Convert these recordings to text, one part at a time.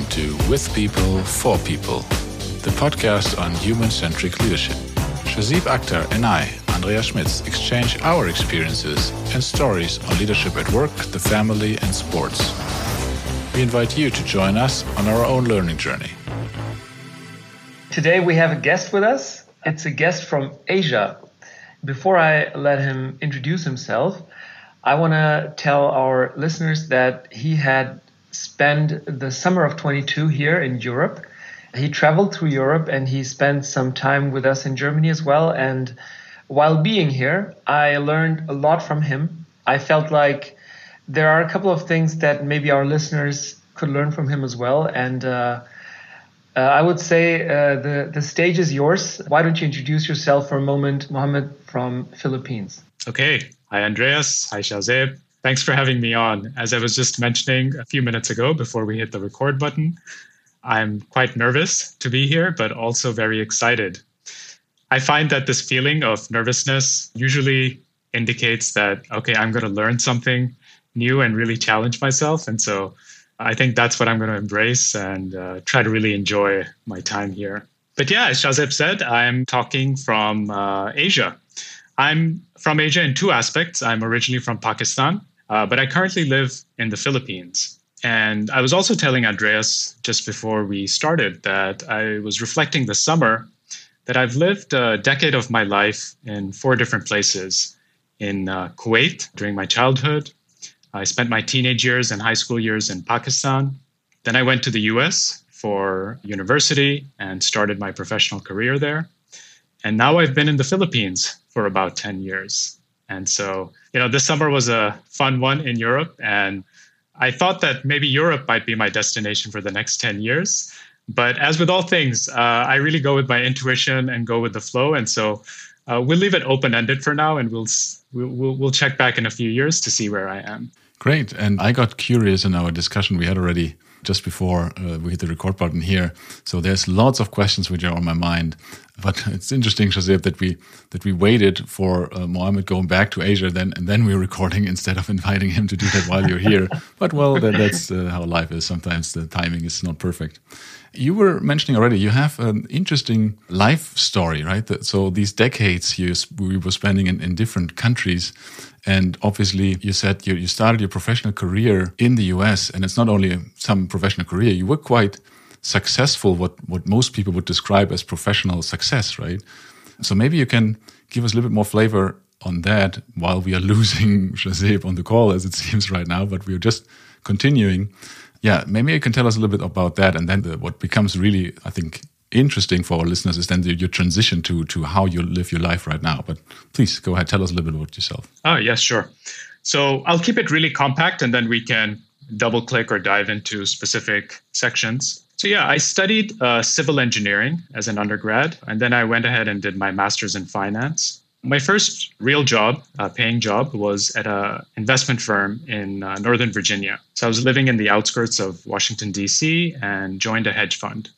Welcome to With People, For People, the podcast on human centric leadership. Shahzeeb Akhtar and I, Andreas Schmitz, exchange our experiences and stories on leadership at work, the family, and sports. We invite you to join us on our own learning journey. Today we have a guest with us. It's a guest from Asia. Before I let him introduce himself, I want to tell our listeners that he had spent the summer of 22 here in Europe. He traveled through Europe and he spent some time with us in Germany as well. And while being here, I learned a lot from him. I felt like there are a couple of things that maybe our listeners could learn from him as well. And uh, uh, I would say uh, the the stage is yours. Why don't you introduce yourself for a moment, Mohammed from Philippines? Okay. Hi, Andreas. Hi, Shahzeeb. Thanks for having me on. As I was just mentioning a few minutes ago before we hit the record button, I'm quite nervous to be here, but also very excited. I find that this feeling of nervousness usually indicates that, okay, I'm going to learn something new and really challenge myself. And so I think that's what I'm going to embrace and uh, try to really enjoy my time here. But yeah, as Shahzeeb said, I'm talking from uh, Asia. I'm from Asia in two aspects. I'm originally from Pakistan, uh, but I currently live in the Philippines. And I was also telling Andreas just before we started that I was reflecting this summer that I've lived a decade of my life in four different places in uh, Kuwait during my childhood. I spent my teenage years and high school years in Pakistan. Then I went to the US for university and started my professional career there. And now I've been in the Philippines for about 10 years. And so, you know, this summer was a fun one in Europe. And I thought that maybe Europe might be my destination for the next 10 years. But as with all things, uh, I really go with my intuition and go with the flow. And so uh, we'll leave it open ended for now and we'll, we'll, we'll check back in a few years to see where I am. Great. And I got curious in our discussion we had already just before uh, we hit the record button here. So there's lots of questions which are on my mind. But it's interesting, Shahzeeb, that we that we waited for uh, Mohammed going back to Asia, then and then we're recording instead of inviting him to do that while you're here. but well, that, that's uh, how life is. Sometimes the timing is not perfect. You were mentioning already you have an interesting life story, right? So these decades you we were spending in, in different countries, and obviously you said you, you started your professional career in the US, and it's not only some professional career. You were quite successful, what what most people would describe as professional success, right? So maybe you can give us a little bit more flavor on that while we are losing Shahzeeb on the call, as it seems right now, but we're just continuing. Yeah, maybe you can tell us a little bit about that, and then the, what becomes really, I think, interesting for our listeners is then the, your transition to to how you live your life right now. But please go ahead, tell us a little bit about yourself. Oh yes, sure. So I'll keep it really compact, and then we can double click or dive into specific sections. So yeah, I studied uh, civil engineering as an undergrad, and then I went ahead and did my master's in finance. My first real job, uh, paying job, was at an investment firm in uh, Northern Virginia. So I was living in the outskirts of Washington, D.C., and joined a hedge fund.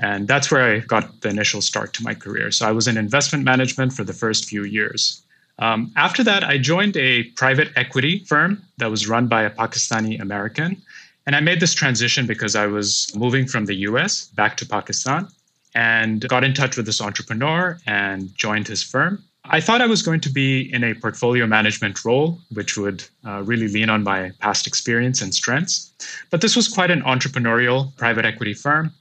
And that's where I got the initial start to my career. So I was in investment management for the first few years. Um, after that, I joined a private equity firm that was run by a Pakistani American. And I made this transition because I was moving from the US back to Pakistan and got in touch with this entrepreneur and joined his firm. I thought I was going to be in a portfolio management role, which would uh, really lean on my past experience and strengths. But this was quite an entrepreneurial private equity firm.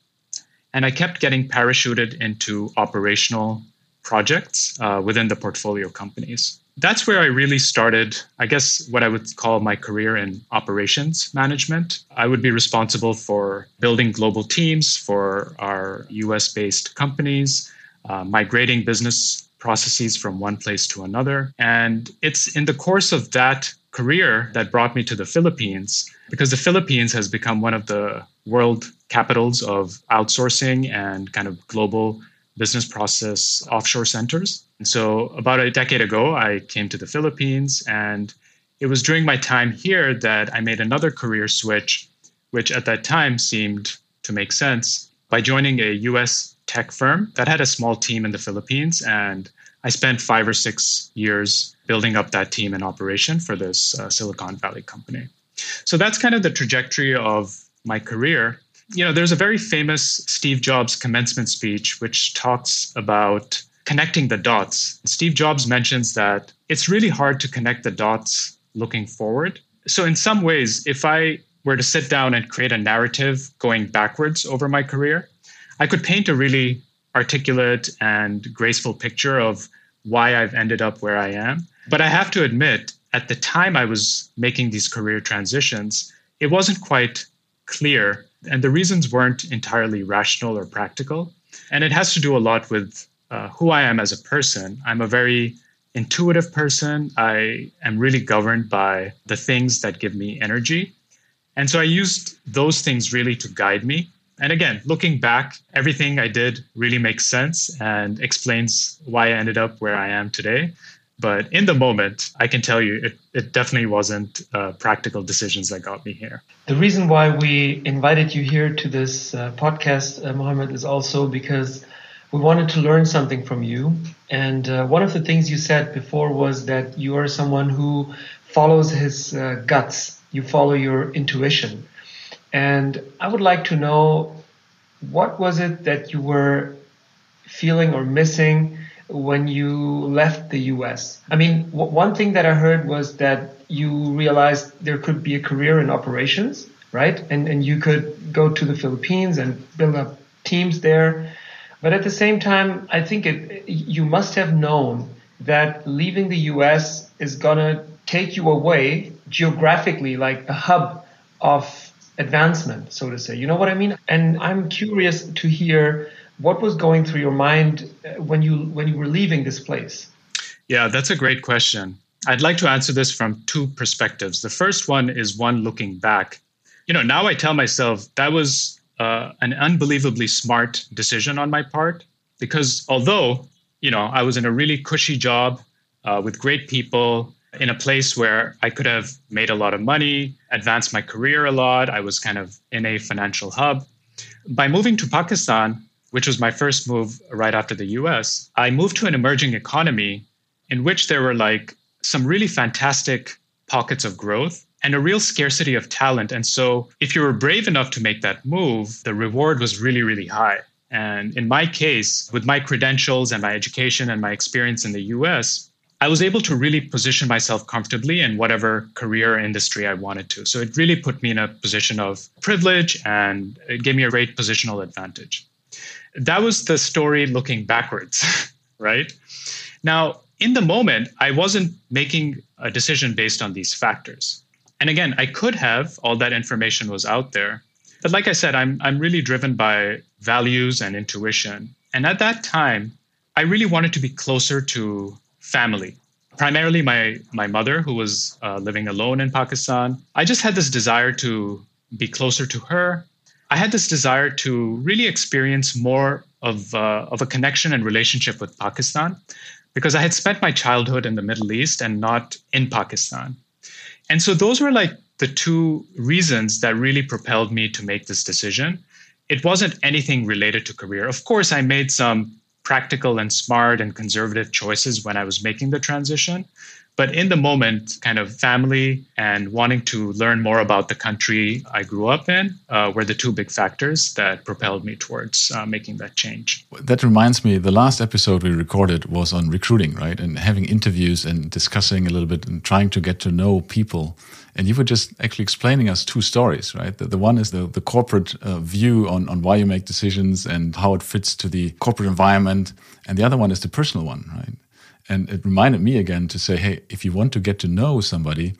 And I kept getting parachuted into operational projects uh, within the portfolio companies. That's where I really started, I guess, what I would call my career in operations management. I would be responsible for building global teams for our US based companies, uh, migrating business processes from one place to another. And it's in the course of that career that brought me to the Philippines because the Philippines has become one of the world capitals of outsourcing and kind of global business process offshore centers. And so about a decade ago, I came to the Philippines and it was during my time here that I made another career switch, which at that time seemed to make sense by joining a US tech firm that had a small team in the Philippines. And I spent five or six years building up that team and operation for this uh, Silicon Valley company. So that's kind of the trajectory of my career. You know, there's a very famous Steve Jobs commencement speech which talks about connecting the dots. Steve Jobs mentions that it's really hard to connect the dots looking forward. So, in some ways, if I were to sit down and create a narrative going backwards over my career, I could paint a really articulate and graceful picture of why I've ended up where I am. But I have to admit, at the time I was making these career transitions, it wasn't quite clear. And the reasons weren't entirely rational or practical. And it has to do a lot with uh, who I am as a person. I'm a very intuitive person. I am really governed by the things that give me energy. And so I used those things really to guide me. And again, looking back, everything I did really makes sense and explains why I ended up where I am today. But in the moment, I can tell you it, it definitely wasn't uh, practical decisions that got me here. The reason why we invited you here to this uh, podcast, uh, Mohammed, is also because we wanted to learn something from you. And uh, one of the things you said before was that you are someone who follows his uh, guts, you follow your intuition. And I would like to know what was it that you were feeling or missing when you left the US? I mean, w- one thing that I heard was that you realized there could be a career in operations, right? And, and you could go to the Philippines and build up teams there. But at the same time, I think it, you must have known that leaving the US is going to take you away geographically, like the hub of advancement, so to say. You know what I mean? And I'm curious to hear what was going through your mind uh, when you when you were leaving this place. Yeah, that's a great question. I'd like to answer this from two perspectives. The first one is one looking back. You know, now I tell myself that was uh, an unbelievably smart decision on my part because although you know I was in a really cushy job uh, with great people in a place where I could have made a lot of money, advanced my career a lot. I was kind of in a financial hub. By moving to Pakistan, which was my first move right after the US, I moved to an emerging economy in which there were like some really fantastic pockets of growth and a real scarcity of talent. And so, if you were brave enough to make that move, the reward was really, really high. And in my case, with my credentials and my education and my experience in the US, I was able to really position myself comfortably in whatever career industry I wanted to. So it really put me in a position of privilege and it gave me a great positional advantage. That was the story looking backwards, right? Now, in the moment, I wasn't making a decision based on these factors. And again, I could have, all that information was out there. But like I said, I'm, I'm really driven by values and intuition. And at that time, I really wanted to be closer to family. Primarily my my mother who was uh, living alone in pakistan. I just had this desire to be closer to her. I had this desire to really experience more of uh, of a connection and relationship with pakistan because i had spent my childhood in the middle east and not in pakistan. And so those were like the two reasons that really propelled me to make this decision. It wasn't anything related to career. Of course i made some practical and smart and conservative choices when I was making the transition. But in the moment, kind of family and wanting to learn more about the country I grew up in uh, were the two big factors that propelled me towards uh, making that change. That reminds me, the last episode we recorded was on recruiting, right? And having interviews and discussing a little bit and trying to get to know people. And you were just actually explaining us two stories, right? The, the one is the, the corporate uh, view on, on why you make decisions and how it fits to the corporate environment. And the other one is the personal one, right? And it reminded me again to say, hey, if you want to get to know somebody,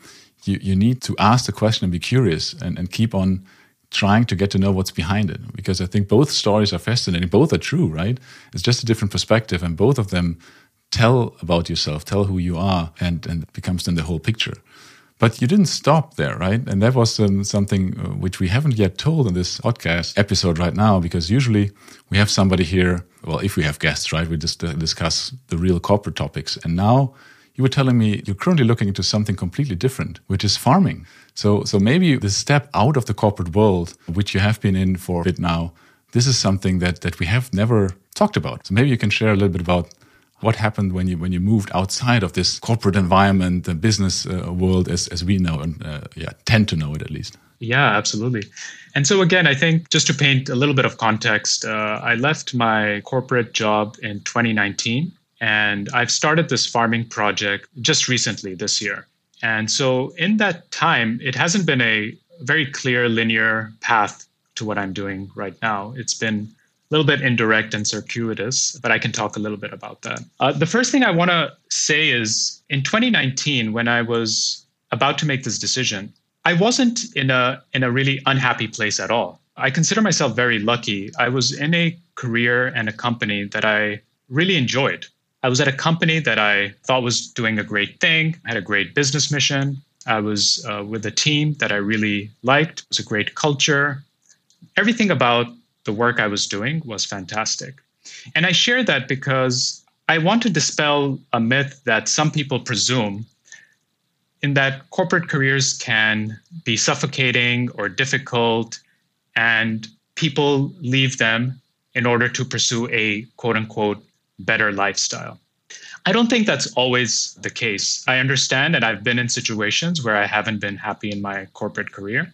you, you need to ask the question and be curious and, and keep on trying to get to know what's behind it. Because I think both stories are fascinating. Both are true, right? It's just a different perspective. And both of them tell about yourself, tell who you are, and, and it becomes then the whole picture. But you didn't stop there, right? And that was um, something uh, which we haven't yet told in this podcast episode right now, because usually we have somebody here. Well, if we have guests, right, we just uh, discuss the real corporate topics. And now you were telling me you're currently looking into something completely different, which is farming. So, so maybe the step out of the corporate world, which you have been in for a bit now, this is something that that we have never talked about. So maybe you can share a little bit about what happened when you when you moved outside of this corporate environment, the business uh, world as as we know and uh, yeah tend to know it at least. Yeah, absolutely. And so again, I think just to paint a little bit of context, uh, I left my corporate job in 2019, and I've started this farming project just recently this year. And so in that time, it hasn't been a very clear linear path to what I'm doing right now. It's been little bit indirect and circuitous, but I can talk a little bit about that. Uh, the first thing I want to say is in 2019, when I was about to make this decision, I wasn't in a in a really unhappy place at all. I consider myself very lucky. I was in a career and a company that I really enjoyed. I was at a company that I thought was doing a great thing, had a great business mission. I was uh, with a team that I really liked. It was a great culture. Everything about the work I was doing was fantastic. And I share that because I want to dispel a myth that some people presume in that corporate careers can be suffocating or difficult, and people leave them in order to pursue a quote unquote better lifestyle. I don't think that's always the case. I understand, and I've been in situations where I haven't been happy in my corporate career.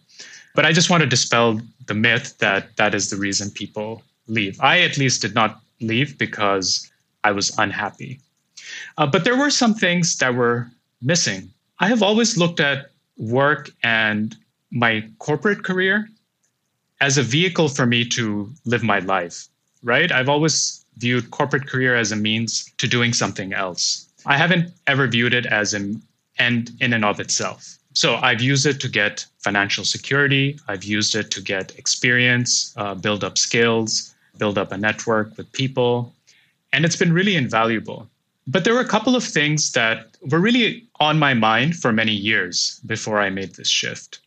But I just want to dispel the myth that that is the reason people leave. I, at least, did not leave because I was unhappy. Uh, but there were some things that were missing. I have always looked at work and my corporate career as a vehicle for me to live my life, right? I've always viewed corporate career as a means to doing something else. I haven't ever viewed it as an end in and of itself. So I've used it to get financial security. I've used it to get experience, uh, build up skills, build up a network with people. And it's been really invaluable. But there were a couple of things that were really on my mind for many years before I made this shift.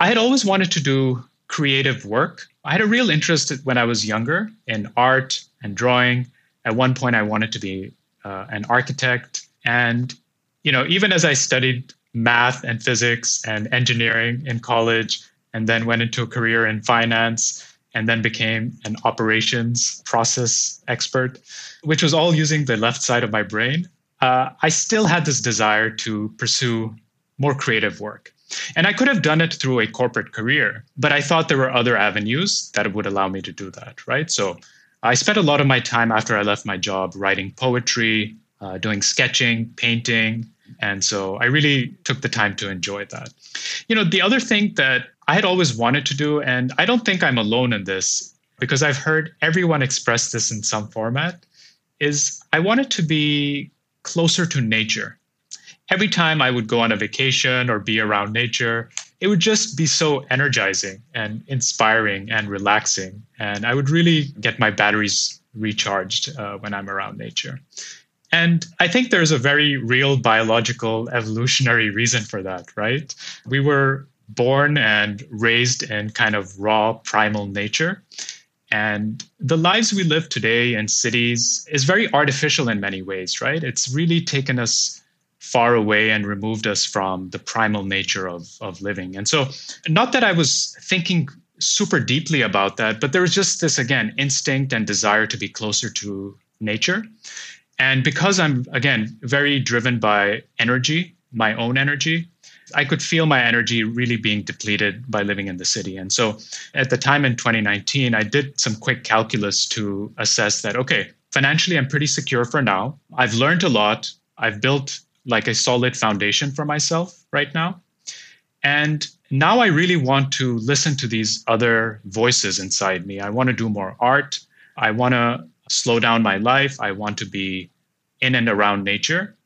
I had always wanted to do creative work. I had a real interest when I was younger in art and drawing. At one point, I wanted to be uh, an architect. And, you know, even as I studied math and physics and engineering in college, and then went into a career in finance, and then became an operations process expert, which was all using the left side of my brain. Uh, I still had this desire to pursue more creative work. And I could have done it through a corporate career, but I thought there were other avenues that would allow me to do that, right? So I spent a lot of my time after I left my job writing poetry, uh, doing sketching, painting, and so I really took the time to enjoy that. You know, the other thing that I had always wanted to do, and I don't think I'm alone in this because I've heard everyone express this in some format, is I wanted to be closer to nature. Every time I would go on a vacation or be around nature, it would just be so energizing and inspiring and relaxing. And I would really get my batteries recharged uh, when I'm around nature. And I think there's a very real biological evolutionary reason for that, right? We were born and raised in kind of raw primal nature. And the lives we live today in cities is very artificial in many ways, right? It's really taken us far away and removed us from the primal nature of, of living. And so, not that I was thinking super deeply about that, but there was just this, again, instinct and desire to be closer to nature. And because I'm, again, very driven by energy, my own energy, I could feel my energy really being depleted by living in the city. And so at the time in 2019, I did some quick calculus to assess that, okay, financially, I'm pretty secure for now. I've learned a lot. I've built like a solid foundation for myself right now. And now I really want to listen to these other voices inside me. I want to do more art. I want to slow down my life. I want to be in and around nature.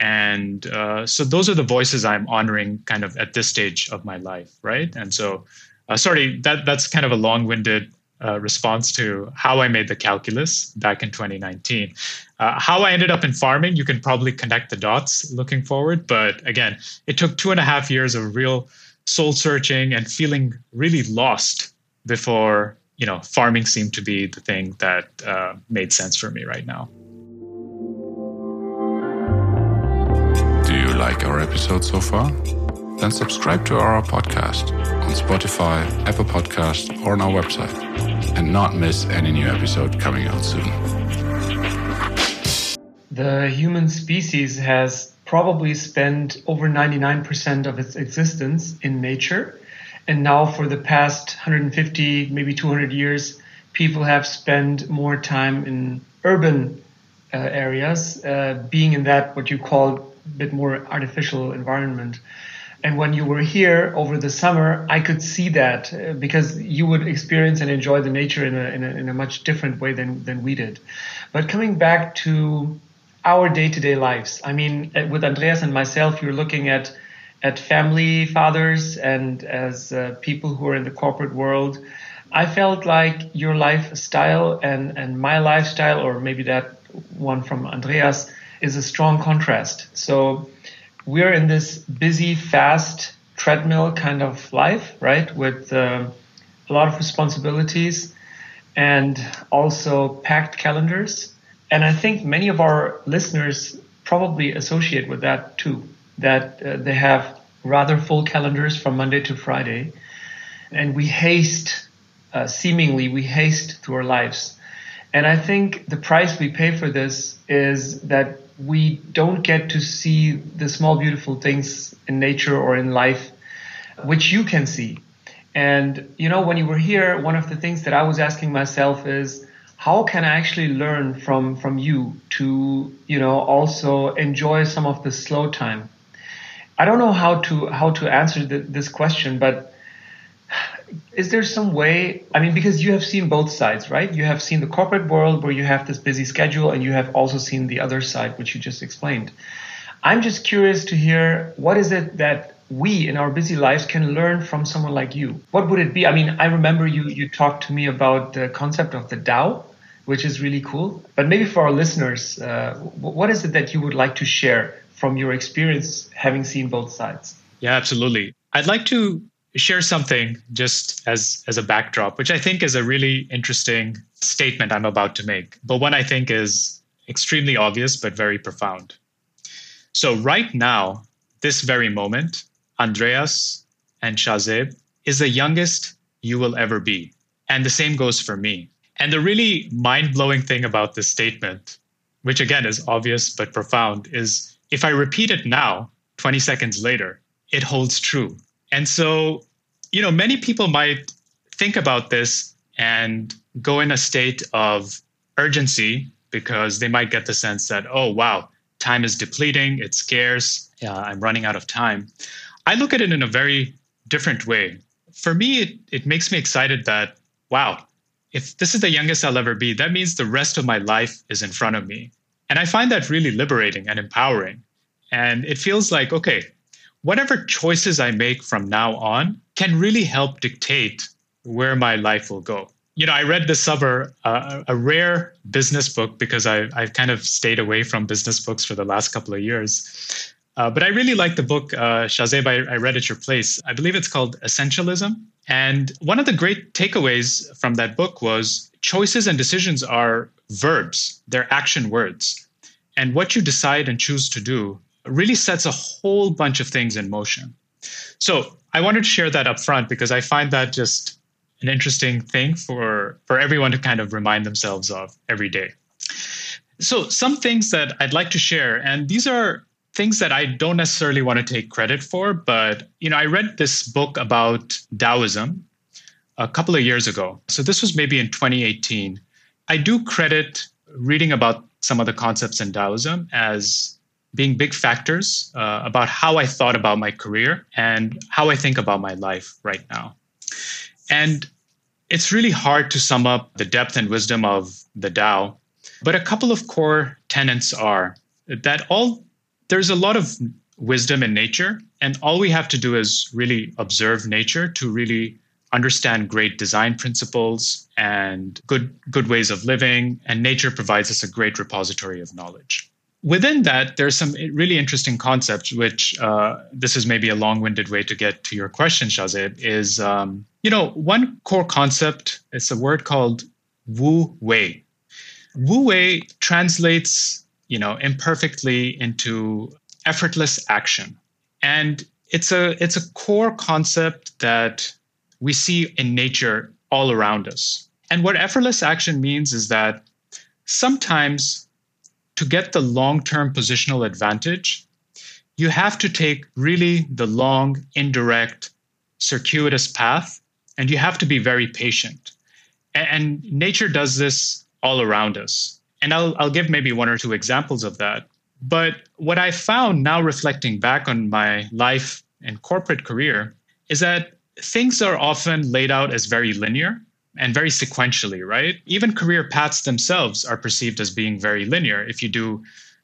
And uh, so those are the voices I'm honoring kind of at this stage of my life, right? And so, uh, sorry, that that's kind of a long-winded uh, response to how I made the calculus back in 2019. Uh, how I ended up in farming, you can probably connect the dots looking forward. But again, it took two and a half years of real soul searching and feeling really lost before you know, farming seemed to be the thing that uh, made sense for me right now. Do you like our episode so far? Then subscribe to our podcast on Spotify, Apple Podcast, or on our website, and not miss any new episode coming out soon. the human species has probably spent over 99% of its existence in nature. And now, for the past 150, maybe 200 years, people have spent more time in urban uh, areas, uh, being in that what you call a bit more artificial environment. And when you were here over the summer, I could see that uh, because you would experience and enjoy the nature in a, in a, in a much different way than, than we did. But coming back to our day-to-day lives, I mean, uh, with Andreas and myself, you're looking at at family fathers and as uh, people who are in the corporate world. I felt like your lifestyle and, and my lifestyle, or maybe that one from Andreas, is a strong contrast. So we're in this busy, fast treadmill kind of life, right? With uh, a lot of responsibilities and also packed calendars. And I think many of our listeners probably associate with that too, that uh, they have rather full calendars from Monday to Friday. And we haste, uh, seemingly, we haste through our lives. And I think the price we pay for this is that we don't get to see the small, beautiful things in nature or in life, which you can see. And, you know, when you were here, one of the things that I was asking myself is, how can I actually learn from, from you to, you know, also enjoy some of the slow time? I don't know how to, how to answer the, this question, but is there some way i mean because you have seen both sides right? You have seen the corporate world where you have this busy schedule and you have also seen the other side which you just explained. I'm just curious to hear what is it that we in our busy lives can learn from someone like you? What would it be? I mean i remember you you talked to me about the concept of the dao which is really cool but maybe for our listeners uh, what is it that you would like to share from your experience having seen both sides yeah absolutely i'd like to share something just as as a backdrop, which I think is a really interesting statement I'm about to make, but one I think is extremely obvious but very profound. So right now, this very moment, Andreas and Shahzeeb is the youngest you will ever be. And the same goes for me. And the really mind-blowing thing about this statement, which again is obvious but profound, is if I repeat it now, 20 seconds later, it holds true. And so, you know, many people might think about this and go in a state of urgency because they might get the sense that, oh, wow, time is depleting, it's scarce, uh, I'm running out of time. I look at it in a very different way. For me, it, it makes me excited that, wow, if this is the youngest I'll ever be, that means the rest of my life is in front of me. And I find that really liberating and empowering. And it feels like, okay, whatever choices I make from now on can really help dictate where my life will go. You know, I read this summer uh, a rare business book because I, I've kind of stayed away from business books for the last couple of years. Uh, but I really like the book, uh, Shahzeeb, I, I read at your place. I believe it's called Essentialism. And one of the great takeaways from that book was choices and decisions are verbs, they're action words. And what you decide and choose to do really sets a whole bunch of things in motion. So I wanted to share that up front because I find that just an interesting thing for, for everyone to kind of remind themselves of every day. So some things that I'd like to share, and these are things that I don't necessarily want to take credit for, but you know, I read this book about Taoism a couple of years ago. So this was maybe in 2018. I do credit reading about some of the concepts in Taoism as being big factors uh, about how I thought about my career and how I think about my life right now. And it's really hard to sum up the depth and wisdom of the Tao, but a couple of core tenets are that all there's a lot of wisdom in nature, and all we have to do is really observe nature to really understand great design principles and good good ways of living and nature provides us a great repository of knowledge within that, there's some really interesting concepts, which uh, this is maybe a long-winded way to get to your question, Shahzeeb, is, um, you know, one core concept, it's a word called Wu Wei. Wu Wei translates, you know, imperfectly into effortless action. And it's a it's a core concept that we see in nature all around us. And what effortless action means is that sometimes to get the long term positional advantage, you have to take really the long, indirect, circuitous path, and you have to be very patient. And, nature does this all around us. And I'll, I'll give maybe one or two examples of that. But what I found now reflecting back on my life and corporate career is that things are often laid out as very linear and very sequentially, right? Even career paths themselves are perceived as being very linear. If you do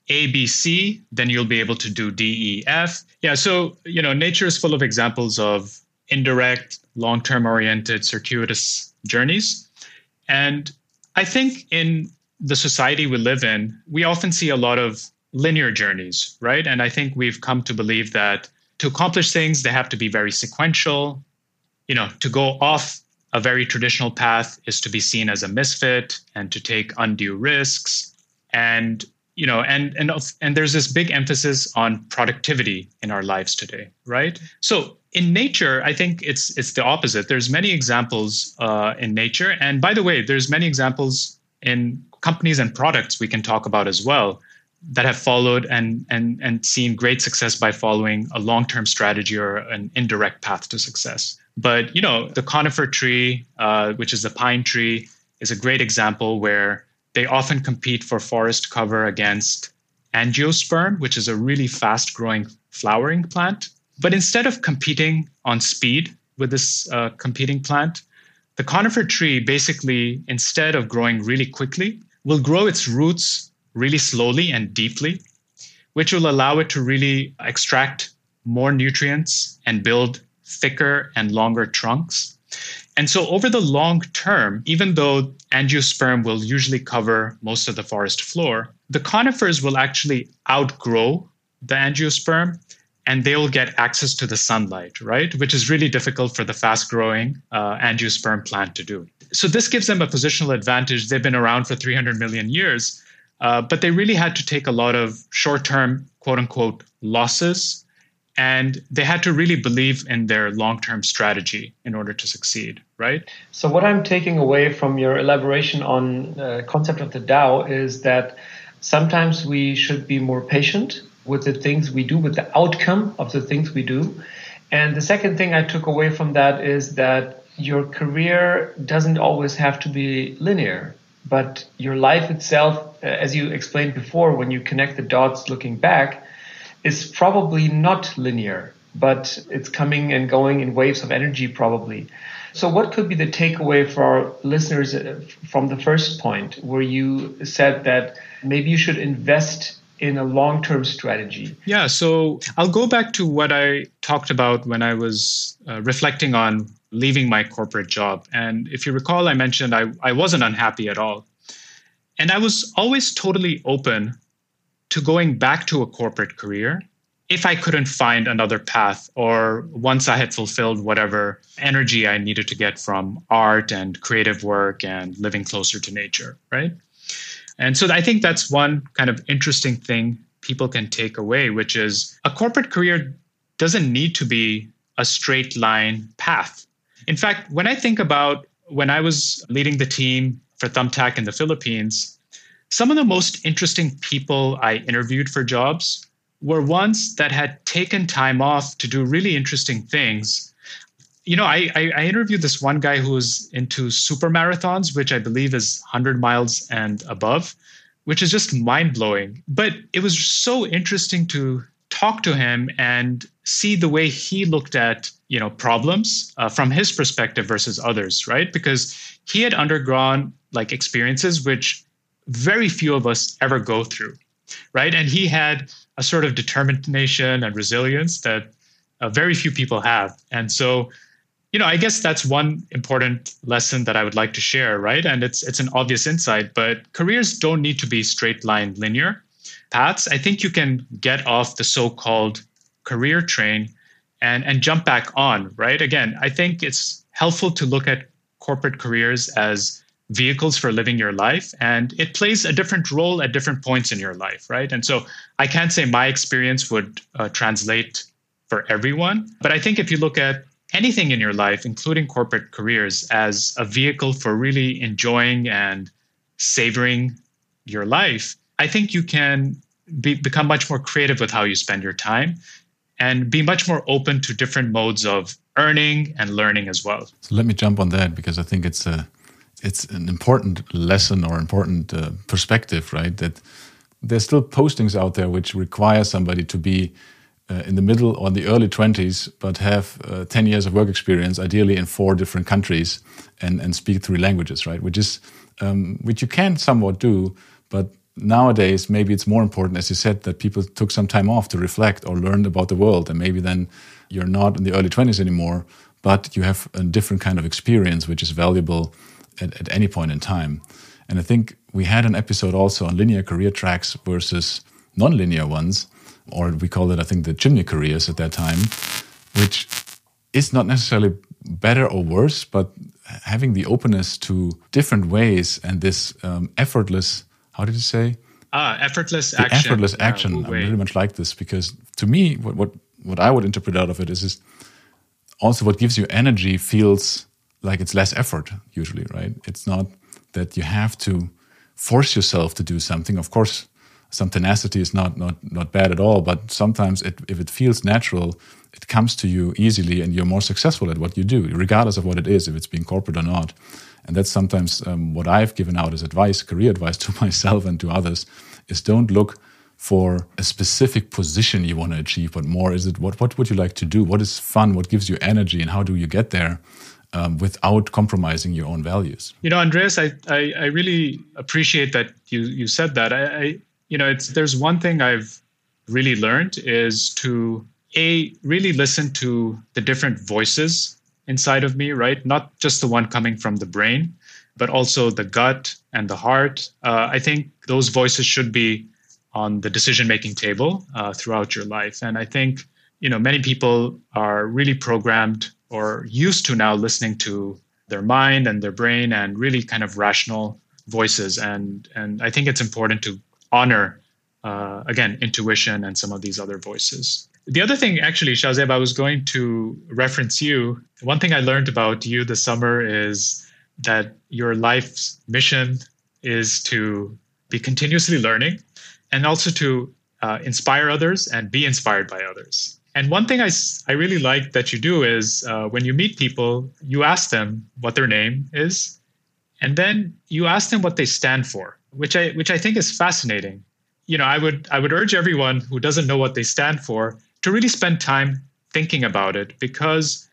A, B, C, then you'll be able to do D, E, F. Yeah, so, you know, nature is full of examples of indirect, long term oriented, circuitous journeys. And I think in the society we live in, we often see a lot of linear journeys, right? And I think we've come to believe that to accomplish things, they have to be very sequential. You know, to go off a very traditional path is to be seen as a misfit and to take undue risks. And you know and and and there's this big emphasis on productivity in our lives today right? So in nature i think it's it's the opposite. There's many examples uh, in nature. And by the way there's many examples in companies and products we can talk about as well that have followed and and and seen great success by following a long-term strategy or an indirect path to success but you know, the conifer tree, uh, which is the pine tree, is a great example where they often compete for forest cover against angiosperm, which is a really fast-growing flowering plant. But instead of competing on speed with this uh, competing plant, the conifer tree basically, instead of growing really quickly, will grow its roots really slowly and deeply, which will allow it to really extract more nutrients and build thicker and longer trunks. And so, over the long term, even though angiosperm will usually cover most of the forest floor, the conifers will actually outgrow the angiosperm and they will get access to the sunlight, right? Which is really difficult for the fast growing uh, angiosperm plant to do. So, this gives them a positional advantage. They've been around for 300 million years, uh, but they really had to take a lot of short term, quote unquote, losses and they had to really believe in their long-term strategy in order to succeed right? So what i'm taking away from your elaboration on the concept of the dao is that sometimes we should be more patient with the things we do with the outcome of the things we do. And the second thing i took away from that is that your career doesn't always have to be linear but your life itself uh, as you explained before when you connect the dots looking back is probably not linear, but it's coming and going in waves of energy, probably. So, what could be the takeaway for our listeners uh, from the first point, where you said that maybe you should invest in a long term strategy? Yeah, so I'll go back to what I talked about when I was uh, reflecting on leaving my corporate job. And if you recall, I mentioned I, I wasn't unhappy at all. And I was always totally open to going back to a corporate career if I couldn't find another path or once I had fulfilled whatever energy I needed to get from art and creative work and living closer to nature, right? And so I think that's one kind of interesting thing people can take away, which is a corporate career doesn't need to be a straight line path. In fact, when I think about when I was leading the team for Thumbtack in the Philippines, some of the most interesting people I interviewed for jobs were ones that had taken time off to do really interesting things. You know, I, I, I interviewed this one guy who was into super marathons, which I believe is 100 miles and above, which is just mind blowing. But it was so interesting to talk to him and see the way he looked at you know problems uh, from his perspective versus others right because he had undergone like experiences which very few of us ever go through, right? And he had a sort of determination and resilience that uh, very few people have. And so, you know, I guess that's one important lesson that I would like to share, right? And it's it's an obvious insight, but careers don't need to be straight line linear paths. I think you can get off the so-called career train and and jump back on, right? Again, I think it's helpful to look at corporate careers as vehicles for living your life and it plays a different role at different points in your life right and so i can't say my experience would uh, translate for everyone but i think if you look at anything in your life including corporate careers as a vehicle for really enjoying and savoring your life I think you can be, become much more creative with how you spend your time and be much more open to different modes of earning and learning as well. So let me jump on that because I think it's a it's an important lesson or important uh, perspective, right? That there's still postings out there which require somebody to be uh, in the middle or the early 20s, but have uh, 10 years of work experience, ideally in four different countries, and, and speak three languages, right? Which is um, which you can somewhat do, but nowadays maybe it's more important, as you said, that people took some time off to reflect or learn about the world, and maybe then you're not in the early 20s anymore, but you have a different kind of experience, which is valuable at, at any point in time. And I think we had an episode also on linear career tracks versus non-linear ones, or we called it, I think, the chimney careers at that time, which is not necessarily better or worse, but having the openness to different ways and this um, effortless, how did you say? Ah, effortless the action. Effortless action. I really much like this because to me, what, what what I would interpret out of it is, is also what gives you energy feels like it's less effort usually, right? It's not that you have to force yourself to do something. Of course, some tenacity is not not not bad at all, but sometimes it, if it feels natural, it comes to you easily, and you're more successful at what you do, regardless of what it is, if it's being corporate or not. And that's sometimes um, what I've given out as advice, career advice to myself and to others, is don't look for a specific position you want to achieve, but more is it what what would you like to do? What is fun? What gives you energy, and how do you get there? Um, without compromising your own values. You know, Andreas, I, I, I really appreciate that you you said that. I, I you know, it's there's one thing I've really learned is to a really listen to the different voices inside of me, right? Not just the one coming from the brain, but also the gut and the heart. Uh, I think those voices should be on the decision making table uh, throughout your life. And I think you know many people are really programmed or used to now listening to their mind and their brain and really kind of rational voices. And and i think it's important to honor uh, again intuition and some of these other voices. The other thing actually shahzeeb i was going to reference you. One thing i learned about you this summer is that your life's mission is to be continuously learning and also to uh, inspire others and be inspired by others and one thing I, I really like that you do is uh, when you meet people, you ask them what their name is, and then you ask them what they stand for, which I which I think is fascinating. You know, I would I would urge everyone who doesn't know what they stand for to really spend time thinking about it because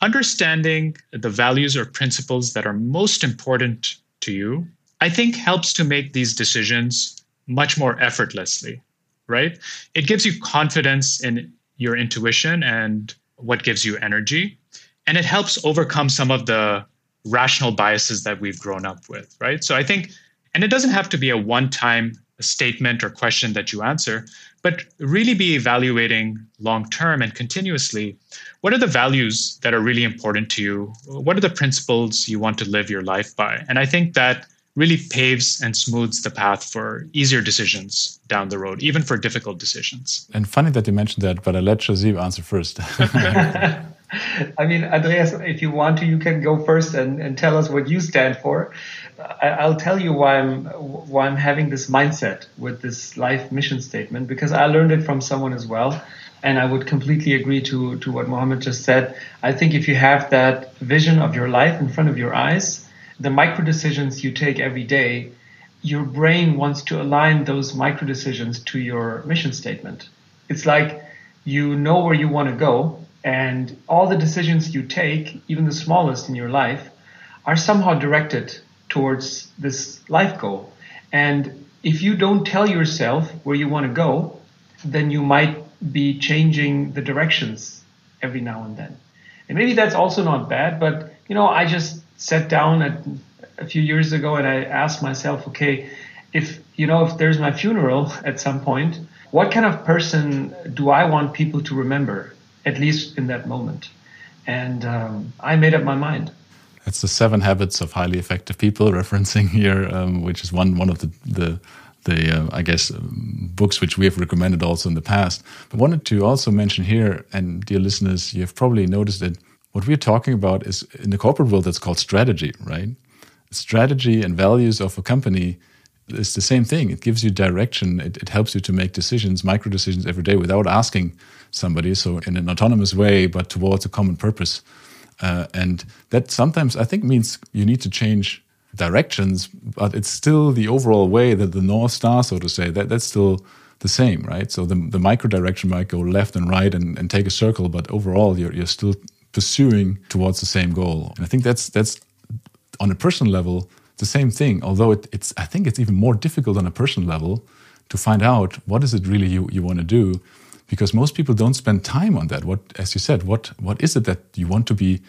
understanding the values or principles that are most important to you, I think helps to make these decisions much more effortlessly, right? It gives you confidence in your intuition and what gives you energy. And it helps overcome some of the rational biases that we've grown up with, right? So I think, and it doesn't have to be a one time statement or question that you answer, but really be evaluating long term and continuously what are the values that are really important to you? What are the principles you want to live your life by? And I think that really paves and smooths the path for easier decisions down the road, even for difficult decisions. And funny that you mentioned that, but I'll let Shahzeeb answer first. I mean, Andreas, if you want to, you can go first and, and tell us what you stand for. I, will tell you why I'm why I'm having this mindset with this life mission statement because I learned it from someone as well, and I would completely agree to to what Mohammed just said. I think if you have that vision of your life in front of your eyes, the micro decisions you take every day, your brain wants to align those micro decisions to your mission statement. It's like you know where you want to go, and all the decisions you take, even the smallest in your life, are somehow directed towards this life goal. And if you don't tell yourself where you want to go, then you might be changing the directions every now and then. And maybe that's also not bad, but you know, I just sat down at, a few years ago and I asked myself, okay, if you know if there's my funeral at some point, what kind of person do I want people to remember, at least in that moment? And um, I made up my mind. It's the Seven Habits of Highly Effective People, referencing here, um, which is one one of the the the uh, I guess um, books which we have recommended also in the past. But wanted to also mention here, and dear listeners, you have probably noticed it what we're talking about is in the corporate world, that's called strategy, right? Strategy and values of a company is the same thing. It gives you direction. It, it helps you to make decisions, micro decisions every day without asking somebody. So in an autonomous way, but towards a common purpose. Uh, and that sometimes I think means you need to change directions, but it's still the overall way that the North Star, so to say, that, that's still the same, right? So the, the micro direction might go left and right and, and take a circle, but overall you're, you're still pursuing towards the same goal. And I think that's that's on a personal level the same thing. Although it, it's I think it's even more difficult on a personal level to find out what is it really you, you want to do because most people don't spend time on that. What as you said, what what is it that you want to be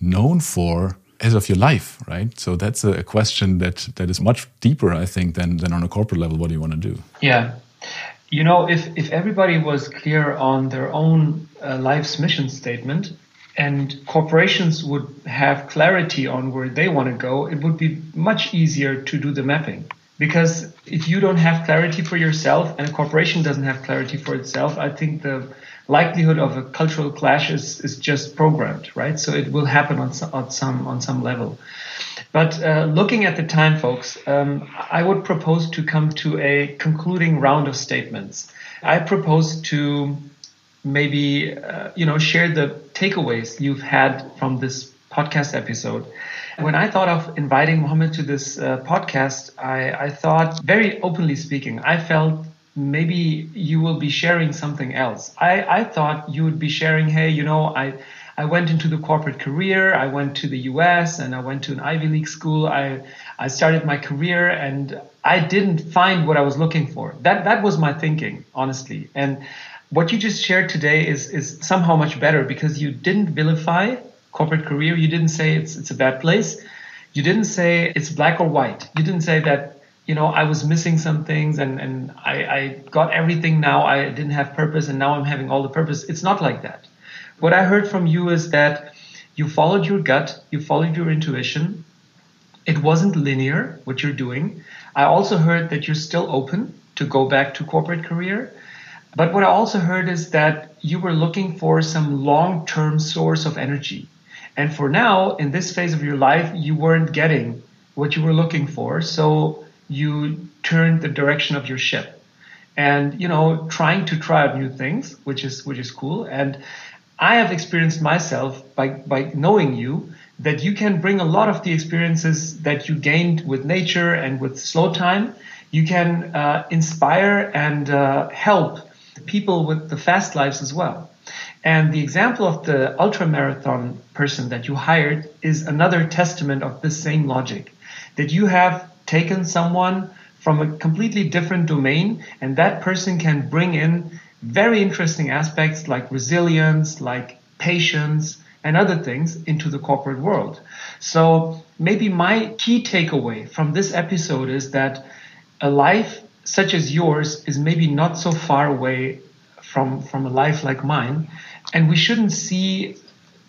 known for as of your life, right? So that's a question that that is much deeper, I think, than than on a corporate level. What do you want to do? Yeah. You know, if, if everybody was clear on their own uh, life's mission statement, and corporations would have clarity on where they want to go, it would be much easier to do the mapping. Because if you don't have clarity for yourself and a corporation doesn't have clarity for itself, I think the likelihood of a cultural clash is, is just programmed, right? So it will happen on some, on some, on some level. But uh, looking at the time, folks, um, I would propose to come to a concluding round of statements. I propose to maybe uh, you know share the takeaways you've had from this podcast episode. When I thought of inviting Mohammed to this uh, podcast, I, I thought very openly speaking, I felt maybe you will be sharing something else. I, I thought you would be sharing, hey, you know, I I went into the corporate career. I went to the US and I went to an Ivy League school. I I started my career and I didn't find what I was looking for. That that was my thinking, honestly. And what you just shared today is is somehow much better because you didn't vilify corporate career. You didn't say it's it's a bad place. You didn't say it's black or white. You didn't say that you know I was missing some things and and I, I got everything now. I didn't have purpose and now I'm having all the purpose. It's not like that. What I heard from you is that you followed your gut, you followed your intuition. It wasn't linear what you're doing. I also heard that you're still open to go back to corporate career but what I also heard is that you were looking for some long term source of energy. And for now, in this phase of your life, you weren't getting what you were looking for. So you turned the direction of your ship and, you know, trying to try out new things, which is, which is cool. And I have experienced myself by, by knowing you that you can bring a lot of the experiences that you gained with nature and with slow time. You can uh, inspire and uh, help people with the fast lives as well. And the example of the ultra marathon person that you hired is another testament of this same logic that you have taken someone from a completely different domain and that person can bring in very interesting aspects like resilience, like patience, and other things into the corporate world. So maybe my key takeaway from this episode is that a life such as yours is maybe not so far away from from a life like mine. And we shouldn't see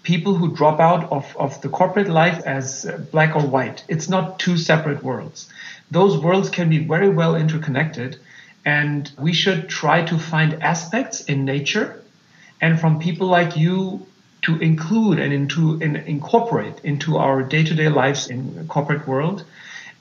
people who drop out of, of the corporate life as uh, black or white. It's not two separate worlds. Those worlds can be very well interconnected and we should try to find aspects in nature and from people like you to include and into and incorporate into our day-to-day lives in corporate world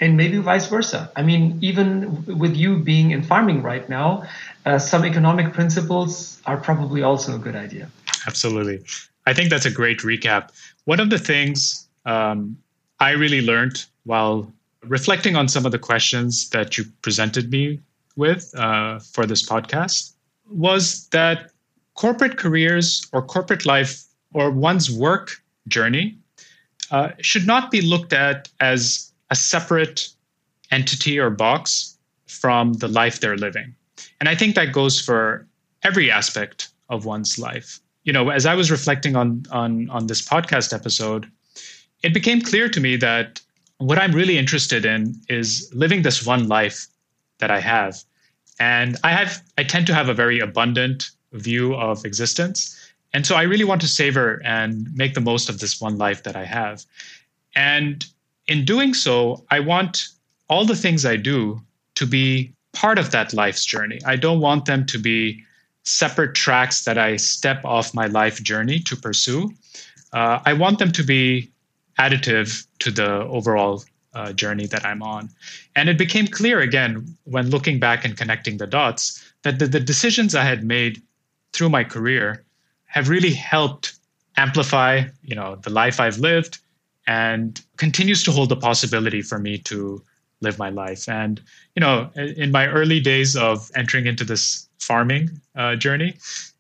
and maybe vice versa. I mean, even with you being in farming right now, uh, some economic principles are probably also a good idea. Absolutely. I think that's a great recap. One of the things um, I really learned while reflecting on some of the questions that you presented me with uh, for this podcast was that corporate careers or corporate life or one's work journey uh, should not be looked at as a separate entity or box from the life they're living. And I think that goes for every aspect of one's life. You know, as I was reflecting on on on this podcast episode, it became clear to me that what I'm really interested in is living this one life that I have. And I have I tend to have a very abundant view of existence. And so I really want to savor and make the most of this one life that I have. And in doing so, I want all the things I do to be part of that life's journey. I don't want them to be separate tracks that I step off my life journey to pursue. Uh, I want them to be additive to the overall uh, journey that I'm on. And it became clear again when looking back and connecting the dots that the, the decisions I had made through my career have really helped amplify, you know, the life I've lived and continues to hold the possibility for me to live my life. And, you know, in my early days of entering into this farming uh, journey,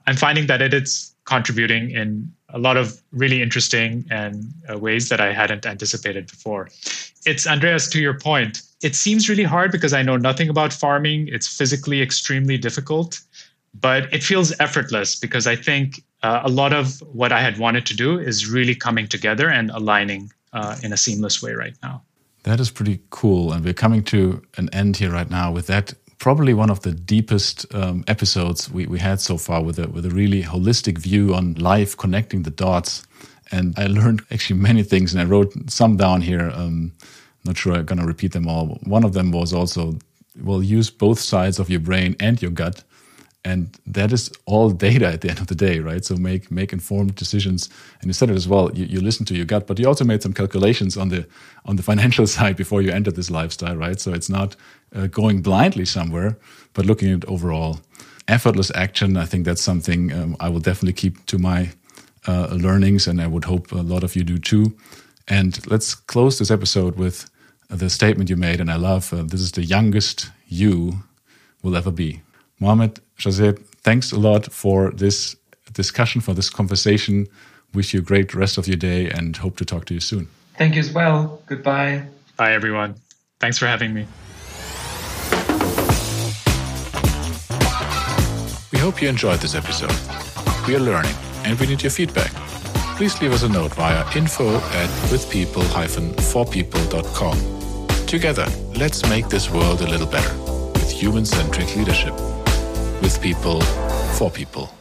I'm finding that it is contributing in a lot of really interesting and uh, ways that I hadn't anticipated before. It's Andreas, to your point, it seems really hard because I know nothing about farming. It's physically extremely difficult, but it feels effortless because I think uh, a lot of what I had wanted to do is really coming together and aligning uh, in a seamless way right now. That is pretty cool. And we're coming to an end here right now with that probably one of the deepest um, episodes we, we had so far with a, with a really holistic view on life, connecting the dots. And I learned actually many things, and I wrote some down here. Um, not sure I'm going to repeat them all. One of them was also, well, use both sides of your brain and your gut and that is all data at the end of the day right? So make make informed decisions. And you said it as well you, you listen to your gut but you also made some calculations on the on the financial side before you entered this lifestyle right? So it's not uh, going blindly somewhere but looking at overall. Effortless action i think that's something um, i will definitely keep to my uh, learnings and i would hope a lot of you do too. And let's close this episode with the statement you made and i love uh, this is the youngest you will ever be. Mohammed, Shahzeeb, thanks a lot for this discussion, for this conversation. Wish you a great rest of your day and hope to talk to you soon. Thank you as well. Goodbye. Bye, everyone. Thanks for having me. We hope you enjoyed this episode. We are learning and we need your feedback. Please leave us a note via info at withpeople-forpeople.com. Together, let's make this world a little better with human centric leadership with people, for people.